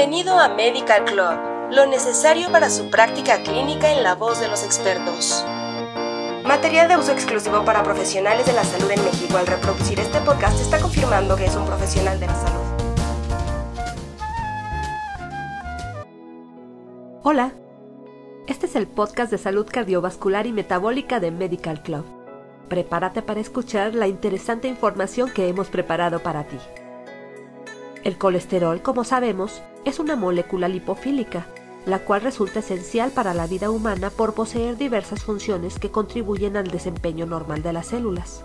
Bienvenido a Medical Club, lo necesario para su práctica clínica en la voz de los expertos. Material de uso exclusivo para profesionales de la salud en México. Al reproducir este podcast está confirmando que es un profesional de la salud. Hola, este es el podcast de salud cardiovascular y metabólica de Medical Club. Prepárate para escuchar la interesante información que hemos preparado para ti. El colesterol, como sabemos, es una molécula lipofílica, la cual resulta esencial para la vida humana por poseer diversas funciones que contribuyen al desempeño normal de las células.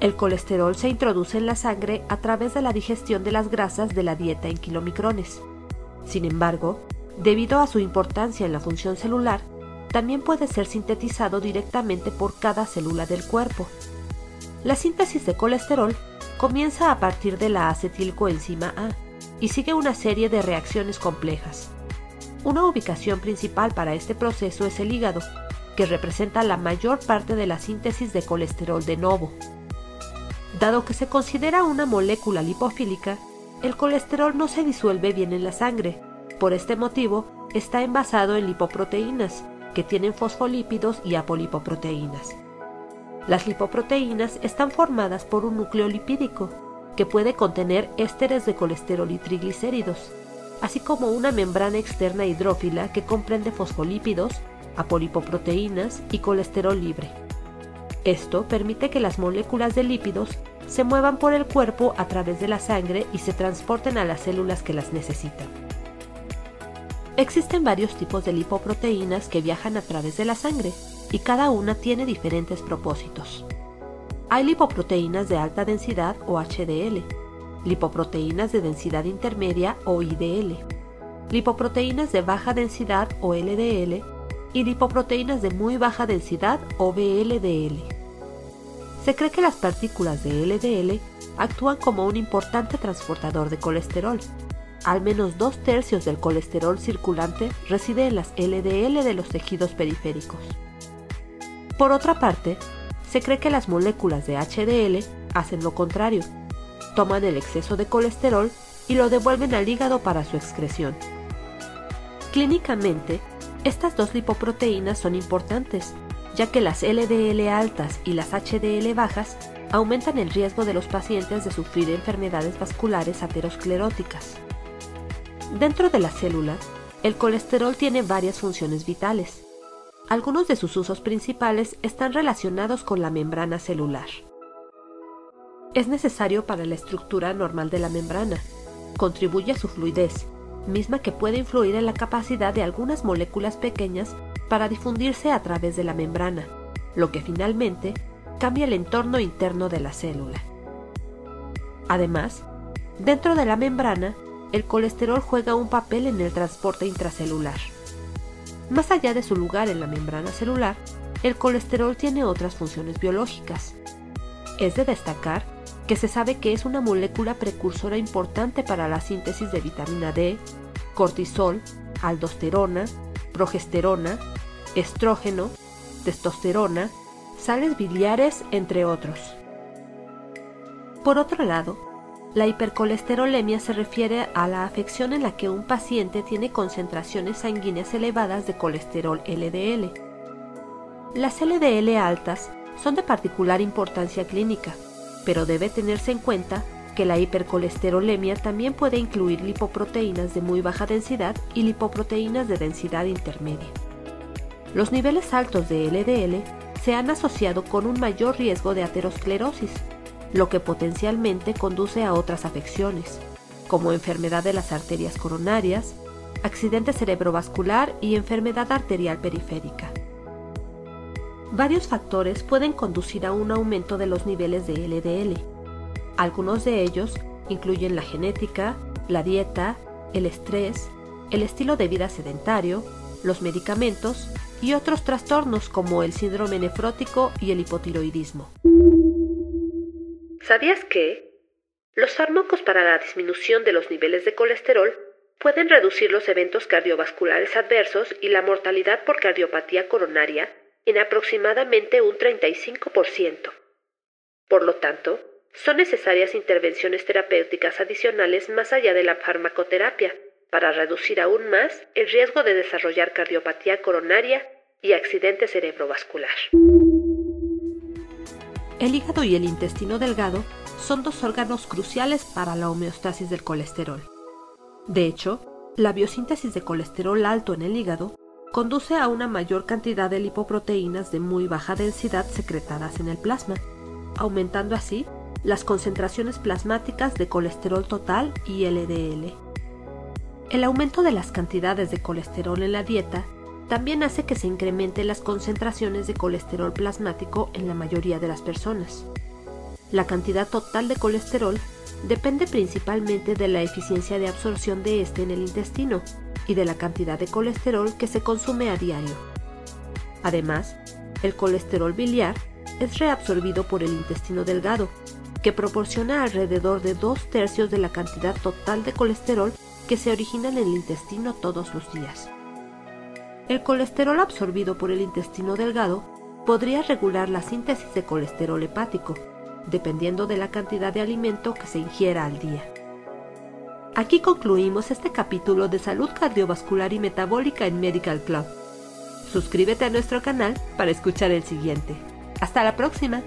El colesterol se introduce en la sangre a través de la digestión de las grasas de la dieta en kilomicrones. Sin embargo, debido a su importancia en la función celular, también puede ser sintetizado directamente por cada célula del cuerpo. La síntesis de colesterol comienza a partir de la acetilcoenzima A y sigue una serie de reacciones complejas. Una ubicación principal para este proceso es el hígado, que representa la mayor parte de la síntesis de colesterol de novo. Dado que se considera una molécula lipofílica, el colesterol no se disuelve bien en la sangre. Por este motivo, está envasado en lipoproteínas, que tienen fosfolípidos y apolipoproteínas. Las lipoproteínas están formadas por un núcleo lipídico, que puede contener ésteres de colesterol y triglicéridos, así como una membrana externa hidrófila que comprende fosfolípidos, apolipoproteínas y colesterol libre. Esto permite que las moléculas de lípidos se muevan por el cuerpo a través de la sangre y se transporten a las células que las necesitan. Existen varios tipos de lipoproteínas que viajan a través de la sangre, y cada una tiene diferentes propósitos. Hay lipoproteínas de alta densidad o HDL, lipoproteínas de densidad intermedia o IDL, lipoproteínas de baja densidad o LDL y lipoproteínas de muy baja densidad o VLDL. Se cree que las partículas de LDL actúan como un importante transportador de colesterol. Al menos dos tercios del colesterol circulante reside en las LDL de los tejidos periféricos. Por otra parte, se cree que las moléculas de HDL hacen lo contrario, toman el exceso de colesterol y lo devuelven al hígado para su excreción. Clínicamente, estas dos lipoproteínas son importantes, ya que las LDL altas y las HDL bajas aumentan el riesgo de los pacientes de sufrir enfermedades vasculares ateroscleróticas. Dentro de la célula, el colesterol tiene varias funciones vitales, algunos de sus usos principales están relacionados con la membrana celular. Es necesario para la estructura normal de la membrana. Contribuye a su fluidez, misma que puede influir en la capacidad de algunas moléculas pequeñas para difundirse a través de la membrana, lo que finalmente cambia el entorno interno de la célula. Además, dentro de la membrana, el colesterol juega un papel en el transporte intracelular. Más allá de su lugar en la membrana celular, el colesterol tiene otras funciones biológicas. Es de destacar que se sabe que es una molécula precursora importante para la síntesis de vitamina D, cortisol, aldosterona, progesterona, estrógeno, testosterona, sales biliares, entre otros. Por otro lado, la hipercolesterolemia se refiere a la afección en la que un paciente tiene concentraciones sanguíneas elevadas de colesterol LDL. Las LDL altas son de particular importancia clínica, pero debe tenerse en cuenta que la hipercolesterolemia también puede incluir lipoproteínas de muy baja densidad y lipoproteínas de densidad intermedia. Los niveles altos de LDL se han asociado con un mayor riesgo de aterosclerosis, lo que potencialmente conduce a otras afecciones, como enfermedad de las arterias coronarias, accidente cerebrovascular y enfermedad arterial periférica. Varios factores pueden conducir a un aumento de los niveles de LDL. Algunos de ellos incluyen la genética, la dieta, el estrés, el estilo de vida sedentario, los medicamentos y otros trastornos como el síndrome nefrótico y el hipotiroidismo. ¿Sabías que? Los fármacos para la disminución de los niveles de colesterol pueden reducir los eventos cardiovasculares adversos y la mortalidad por cardiopatía coronaria en aproximadamente un 35%. Por lo tanto, son necesarias intervenciones terapéuticas adicionales más allá de la farmacoterapia para reducir aún más el riesgo de desarrollar cardiopatía coronaria y accidente cerebrovascular. El hígado y el intestino delgado son dos órganos cruciales para la homeostasis del colesterol. De hecho, la biosíntesis de colesterol alto en el hígado conduce a una mayor cantidad de lipoproteínas de muy baja densidad secretadas en el plasma, aumentando así las concentraciones plasmáticas de colesterol total y LDL. El aumento de las cantidades de colesterol en la dieta también hace que se incrementen las concentraciones de colesterol plasmático en la mayoría de las personas. La cantidad total de colesterol depende principalmente de la eficiencia de absorción de este en el intestino, y de la cantidad de colesterol que se consume a diario. Además, el colesterol biliar es reabsorbido por el intestino delgado, que proporciona alrededor de dos tercios de la cantidad total de colesterol que se origina en el intestino todos los días. El colesterol absorbido por el intestino delgado podría regular la síntesis de colesterol hepático, dependiendo de la cantidad de alimento que se ingiera al día. Aquí concluimos este capítulo de salud cardiovascular y metabólica en Medical Club. Suscríbete a nuestro canal para escuchar el siguiente. Hasta la próxima.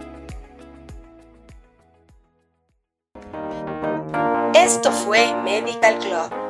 Esto fue Medical Club